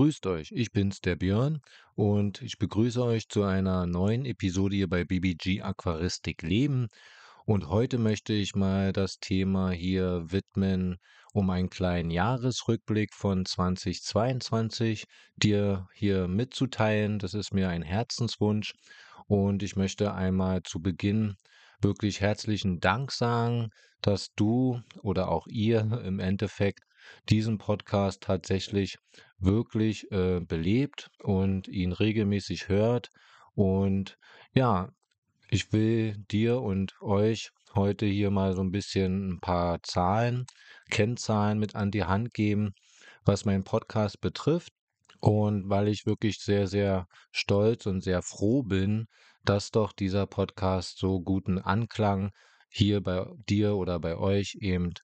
Grüßt euch, ich bin's, der Björn, und ich begrüße euch zu einer neuen Episode hier bei BBG Aquaristik Leben. Und heute möchte ich mal das Thema hier widmen, um einen kleinen Jahresrückblick von 2022 dir hier mitzuteilen. Das ist mir ein Herzenswunsch. Und ich möchte einmal zu Beginn wirklich herzlichen Dank sagen, dass du oder auch ihr im Endeffekt diesen Podcast tatsächlich wirklich äh, belebt und ihn regelmäßig hört. Und ja, ich will dir und euch heute hier mal so ein bisschen ein paar Zahlen, Kennzahlen mit an die Hand geben, was meinen Podcast betrifft. Und weil ich wirklich sehr, sehr stolz und sehr froh bin, dass doch dieser Podcast so guten Anklang hier bei dir oder bei euch eben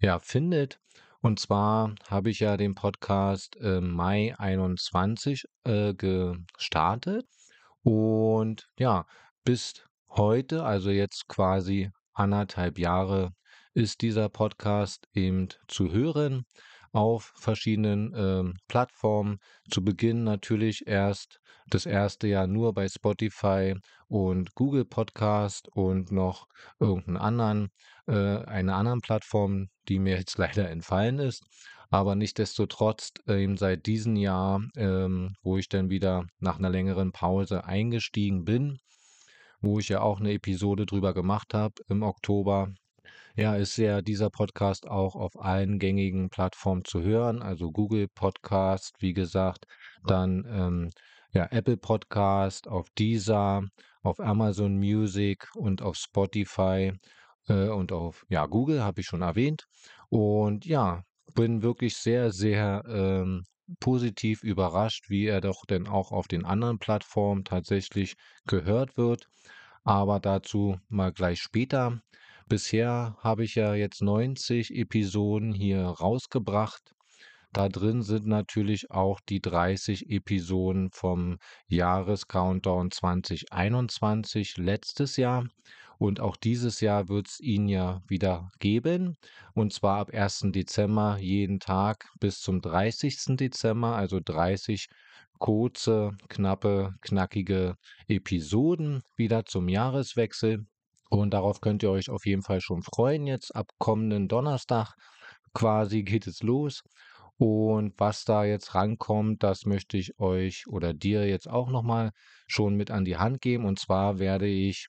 ja findet. Und zwar habe ich ja den Podcast im Mai 21 äh, gestartet. Und ja, bis heute, also jetzt quasi anderthalb Jahre, ist dieser Podcast eben zu hören auf verschiedenen ähm, Plattformen. Zu Beginn natürlich erst das erste Jahr nur bei Spotify und Google Podcast und noch irgendeinen anderen, äh, einer anderen Plattform, die mir jetzt leider entfallen ist. Aber nichtsdestotrotz eben seit diesem Jahr, ähm, wo ich dann wieder nach einer längeren Pause eingestiegen bin, wo ich ja auch eine Episode drüber gemacht habe im Oktober, ja, ist ja dieser Podcast auch auf allen gängigen Plattformen zu hören, also Google Podcast, wie gesagt, dann ähm, ja, Apple Podcast, auf Deezer, auf Amazon Music und auf Spotify äh, und auf ja, Google, habe ich schon erwähnt. Und ja, bin wirklich sehr, sehr ähm, positiv überrascht, wie er doch denn auch auf den anderen Plattformen tatsächlich gehört wird. Aber dazu mal gleich später. Bisher habe ich ja jetzt 90 Episoden hier rausgebracht. Da drin sind natürlich auch die 30 Episoden vom Jahrescountdown 2021 letztes Jahr. Und auch dieses Jahr wird es ihn ja wieder geben. Und zwar ab 1. Dezember jeden Tag bis zum 30. Dezember, also 30 kurze, knappe, knackige Episoden wieder zum Jahreswechsel. Und darauf könnt ihr euch auf jeden Fall schon freuen. Jetzt ab kommenden Donnerstag quasi geht es los. Und was da jetzt rankommt, das möchte ich euch oder dir jetzt auch nochmal schon mit an die Hand geben. Und zwar werde ich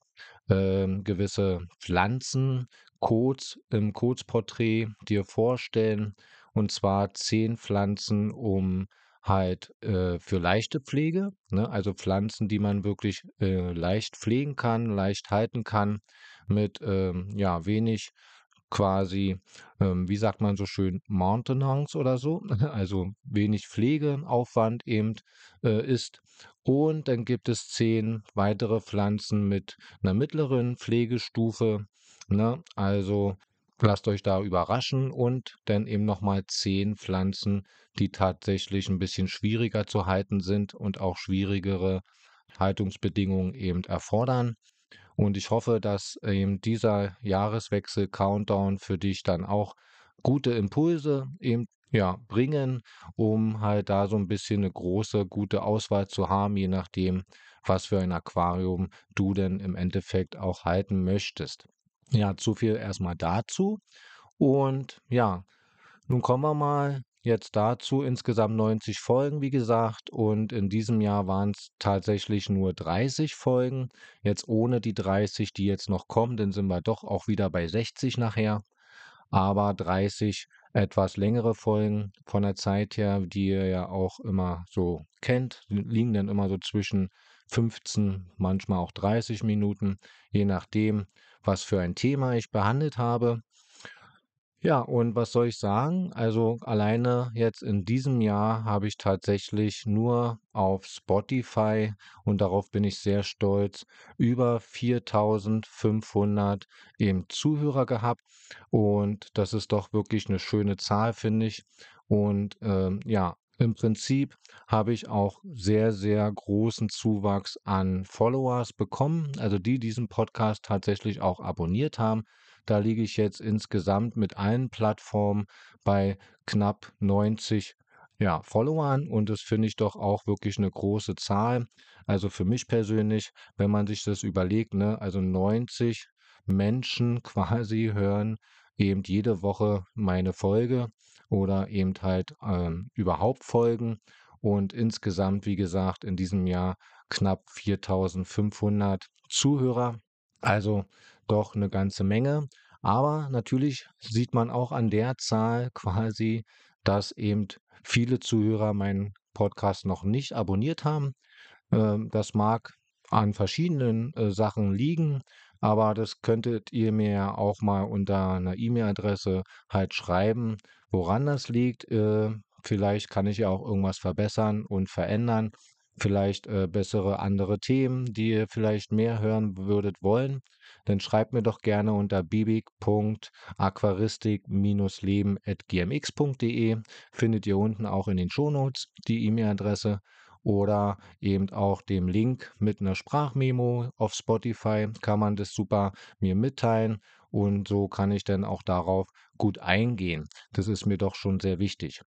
äh, gewisse Pflanzen, Codes im Codesporträt dir vorstellen. Und zwar zehn Pflanzen, um halt äh, für leichte Pflege, ne? also Pflanzen, die man wirklich äh, leicht pflegen kann, leicht halten kann, mit ähm, ja wenig quasi, ähm, wie sagt man so schön, Maintenance oder so, also wenig Pflegeaufwand eben äh, ist. Und dann gibt es zehn weitere Pflanzen mit einer mittleren Pflegestufe. Ne? Also Lasst euch da überraschen und dann eben nochmal zehn Pflanzen, die tatsächlich ein bisschen schwieriger zu halten sind und auch schwierigere Haltungsbedingungen eben erfordern. Und ich hoffe, dass eben dieser Jahreswechsel-Countdown für dich dann auch gute Impulse eben ja, bringen, um halt da so ein bisschen eine große, gute Auswahl zu haben, je nachdem, was für ein Aquarium du denn im Endeffekt auch halten möchtest. Ja, zu viel erstmal dazu. Und ja, nun kommen wir mal jetzt dazu. Insgesamt 90 Folgen, wie gesagt. Und in diesem Jahr waren es tatsächlich nur 30 Folgen. Jetzt ohne die 30, die jetzt noch kommen, dann sind wir doch auch wieder bei 60 nachher. Aber 30 etwas längere Folgen von der Zeit her, die ihr ja auch immer so kennt, liegen dann immer so zwischen 15, manchmal auch 30 Minuten, je nachdem, was für ein Thema ich behandelt habe. Ja, und was soll ich sagen? Also alleine jetzt in diesem Jahr habe ich tatsächlich nur auf Spotify und darauf bin ich sehr stolz, über 4500 eben Zuhörer gehabt und das ist doch wirklich eine schöne Zahl, finde ich. Und ähm, ja, im Prinzip habe ich auch sehr, sehr großen Zuwachs an Followers bekommen, also die diesen Podcast tatsächlich auch abonniert haben. Da liege ich jetzt insgesamt mit allen Plattformen bei knapp 90 ja, Followern und das finde ich doch auch wirklich eine große Zahl. Also für mich persönlich, wenn man sich das überlegt, ne, also 90 Menschen quasi hören eben jede Woche meine Folge oder eben halt ähm, überhaupt Folgen und insgesamt, wie gesagt, in diesem Jahr knapp 4500 Zuhörer. Also doch eine ganze Menge. Aber natürlich sieht man auch an der Zahl quasi, dass eben viele Zuhörer meinen Podcast noch nicht abonniert haben. Ähm, das mag an verschiedenen äh, Sachen liegen, aber das könntet ihr mir ja auch mal unter einer E-Mail-Adresse halt schreiben, woran das liegt. Äh, vielleicht kann ich ja auch irgendwas verbessern und verändern. Vielleicht äh, bessere andere Themen, die ihr vielleicht mehr hören würdet wollen. Dann schreibt mir doch gerne unter bibig.aquaristik-leben.gmx.de. Findet ihr unten auch in den Shownotes die E-Mail-Adresse oder eben auch dem Link mit einer Sprachmemo auf Spotify kann man das super mir mitteilen und so kann ich dann auch darauf gut eingehen. Das ist mir doch schon sehr wichtig.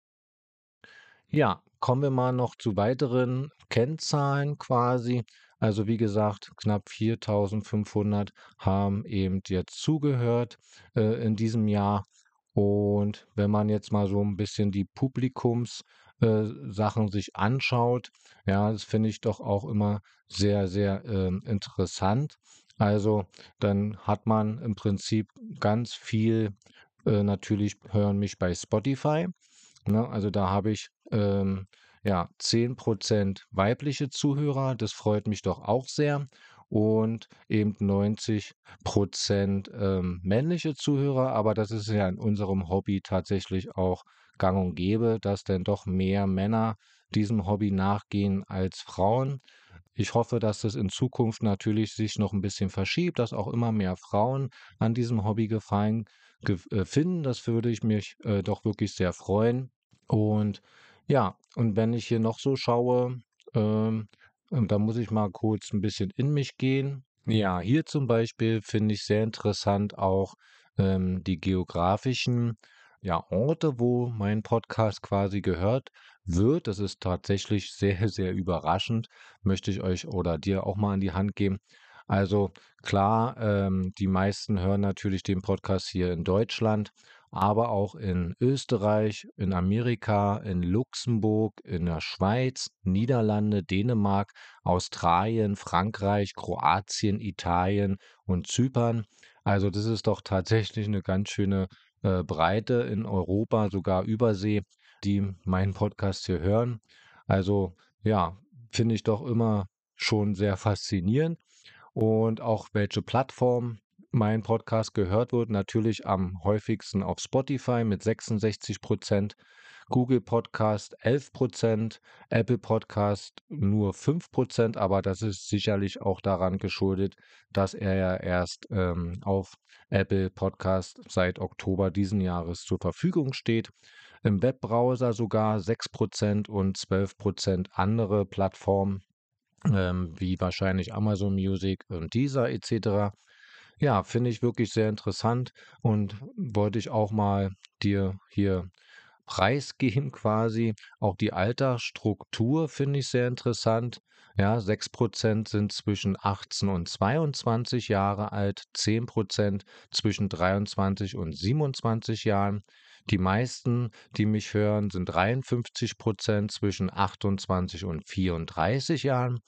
Ja, kommen wir mal noch zu weiteren Kennzahlen quasi. Also wie gesagt, knapp 4500 haben eben jetzt zugehört äh, in diesem Jahr. Und wenn man jetzt mal so ein bisschen die Publikums äh, Sachen sich anschaut. Ja, das finde ich doch auch immer sehr, sehr äh, interessant. Also dann hat man im Prinzip ganz viel, äh, natürlich hören mich bei Spotify. Ne? Also da habe ich ähm, ja 10% weibliche Zuhörer, das freut mich doch auch sehr. Und eben 90% ähm, männliche Zuhörer, aber das ist ja in unserem Hobby tatsächlich auch gang und gäbe, dass denn doch mehr Männer diesem Hobby nachgehen als Frauen. Ich hoffe, dass es in Zukunft natürlich sich noch ein bisschen verschiebt, dass auch immer mehr Frauen an diesem Hobby gefallen ge äh, finden. Das würde ich mich äh, doch wirklich sehr freuen. Und ja, und wenn ich hier noch so schaue, ähm, ähm da muss ich mal kurz ein bisschen in mich gehen. Ja, hier zum Beispiel finde ich sehr interessant auch ähm, die geografischen ja, Orte, wo mein Podcast quasi gehört wird. Das ist tatsächlich sehr, sehr überraschend, möchte ich euch oder dir auch mal an die Hand geben. Also klar, ähm, die meisten hören natürlich den Podcast hier in Deutschland, aber auch in Österreich, in Amerika, in Luxemburg, in der Schweiz, Niederlande, Dänemark, Australien, Frankreich, Kroatien, Italien und Zypern. Also das ist doch tatsächlich eine ganz schöne äh, Breite in Europa, sogar Übersee, die meinen Podcast hier hören. Also ja, finde ich doch immer schon sehr faszinierend. Und auch welche Plattform mein Podcast gehört wird, natürlich am häufigsten auf Spotify mit 66 Prozent, Google Podcast 11 Prozent, Apple Podcast nur 5 Prozent, aber das ist sicherlich auch daran geschuldet, dass er ja erst ähm, auf Apple Podcast seit Oktober diesen Jahres zur Verfügung steht. Im Webbrowser sogar 6 Prozent und 12 Prozent andere Plattformen ähm, wie wahrscheinlich Amazon Music und Deezer etc. Ja, finde ich wirklich sehr interessant und wollte ich auch mal dir hier preisgeben quasi. Auch die Altersstruktur finde ich sehr interessant. Ja, 6% sind zwischen 18 und 22 Jahre alt, 10% zwischen 23 und 27 Jahren. Die meisten, die mich hören, sind 53% zwischen 28 und 34 Jahren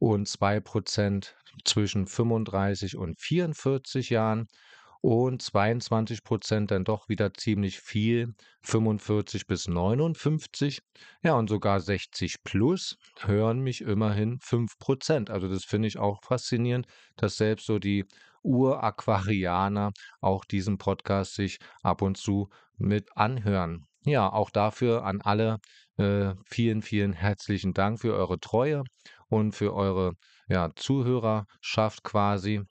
und 2% zwischen 35 und 44 Jahren und 22 Prozent dann doch wieder ziemlich viel, 45 bis 59. Ja, und sogar 60 plus hören mich immerhin 5 Prozent. Also das finde ich auch faszinierend, dass selbst so die Uraquarianer auch diesen Podcast sich ab und zu mit anhören. Ja, auch dafür an alle äh, vielen, vielen herzlichen Dank für eure Treue und für eure ja, Zuhörerschaft quasi.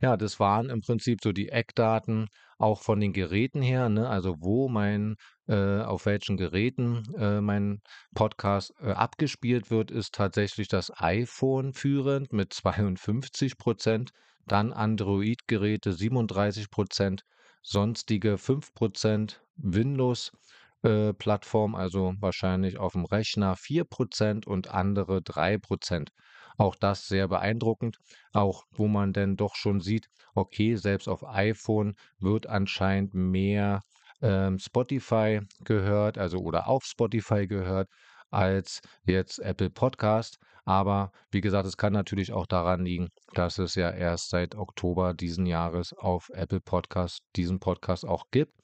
Ja, das waren im Prinzip so die Eckdaten auch von den Geräten her, ne? Also wo mein, äh, auf welchen Geräten äh, mein Podcast äh, abgespielt wird, ist tatsächlich das iPhone führend mit 52 Prozent, dann Android-Geräte 37 Prozent, sonstige 5 Prozent, Windows äh, Plattform, also wahrscheinlich auf dem Rechner 4% und andere 3%. Auch das sehr beeindruckend, auch wo man denn doch schon sieht, okay, selbst auf iPhone wird anscheinend mehr ähm, Spotify gehört, also oder auf Spotify gehört, als jetzt Apple Podcast. Aber wie gesagt, es kann natürlich auch daran liegen, dass es ja erst seit Oktober diesen Jahres auf Apple Podcast diesen Podcast auch gibt.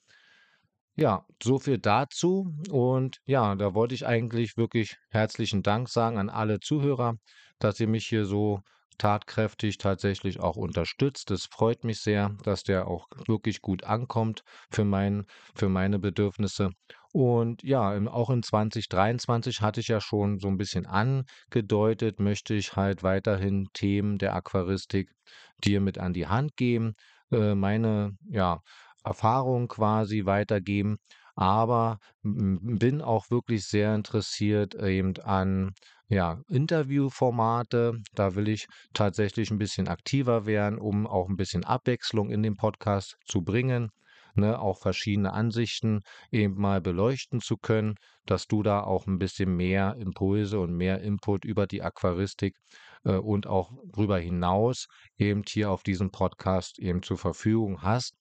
Ja, so viel dazu. Und ja, da wollte ich eigentlich wirklich herzlichen Dank sagen an alle Zuhörer, dass ihr mich hier so tatkräftig tatsächlich auch unterstützt. Es freut mich sehr, dass der auch wirklich gut ankommt für, mein, für meine Bedürfnisse. Und ja, auch in 2023 hatte ich ja schon so ein bisschen angedeutet, möchte ich halt weiterhin Themen der Aquaristik dir mit an die Hand geben, äh, meine ja, Erfahrung quasi weitergeben, aber bin auch wirklich sehr interessiert eben an ja, Interviewformate. Da will ich tatsächlich ein bisschen aktiver werden, um auch ein bisschen Abwechslung in den Podcast zu bringen. Ne, auch verschiedene Ansichten eben mal beleuchten zu können, dass du da auch ein bisschen mehr Impulse und mehr Input über die Aquaristik äh, und auch darüber hinaus eben hier auf diesem Podcast eben zur Verfügung hast.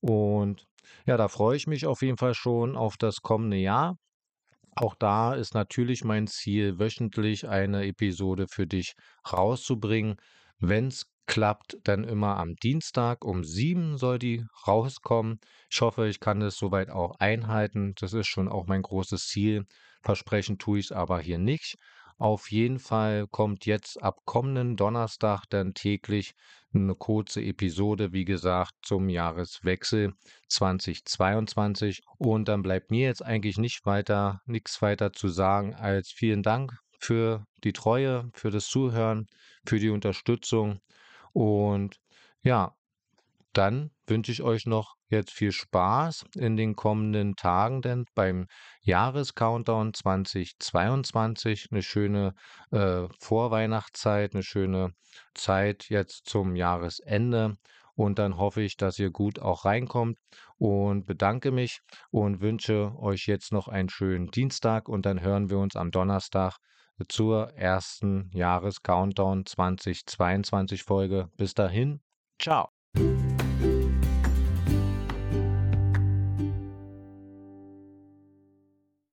Und ja, da freue ich mich auf jeden Fall schon auf das kommende Jahr. Auch da ist natürlich mein Ziel, wöchentlich eine Episode für dich rauszubringen. Wenn es klappt, dann immer am Dienstag um sieben soll die rauskommen. Ich hoffe, ich kann es soweit auch einhalten. Das ist schon auch mein großes Ziel. Versprechen tue ich es aber hier nicht. Auf jeden Fall kommt jetzt ab kommenden Donnerstag dann täglich eine kurze Episode, wie gesagt, zum Jahreswechsel 2022. Und dann bleibt mir jetzt eigentlich nicht weiter, nichts weiter zu sagen als vielen Dank für die Treue, für das Zuhören, für die Unterstützung. Und ja, dann wünsche ich euch noch jetzt viel Spaß in den kommenden Tagen, denn beim Jahrescountdown 2022 eine schöne äh, Vorweihnachtszeit, eine schöne Zeit jetzt zum Jahresende. Und dann hoffe ich, dass ihr gut auch reinkommt und bedanke mich und wünsche euch jetzt noch einen schönen Dienstag und dann hören wir uns am Donnerstag zur ersten Jahrescountdown 2022 Folge. Bis dahin, ciao.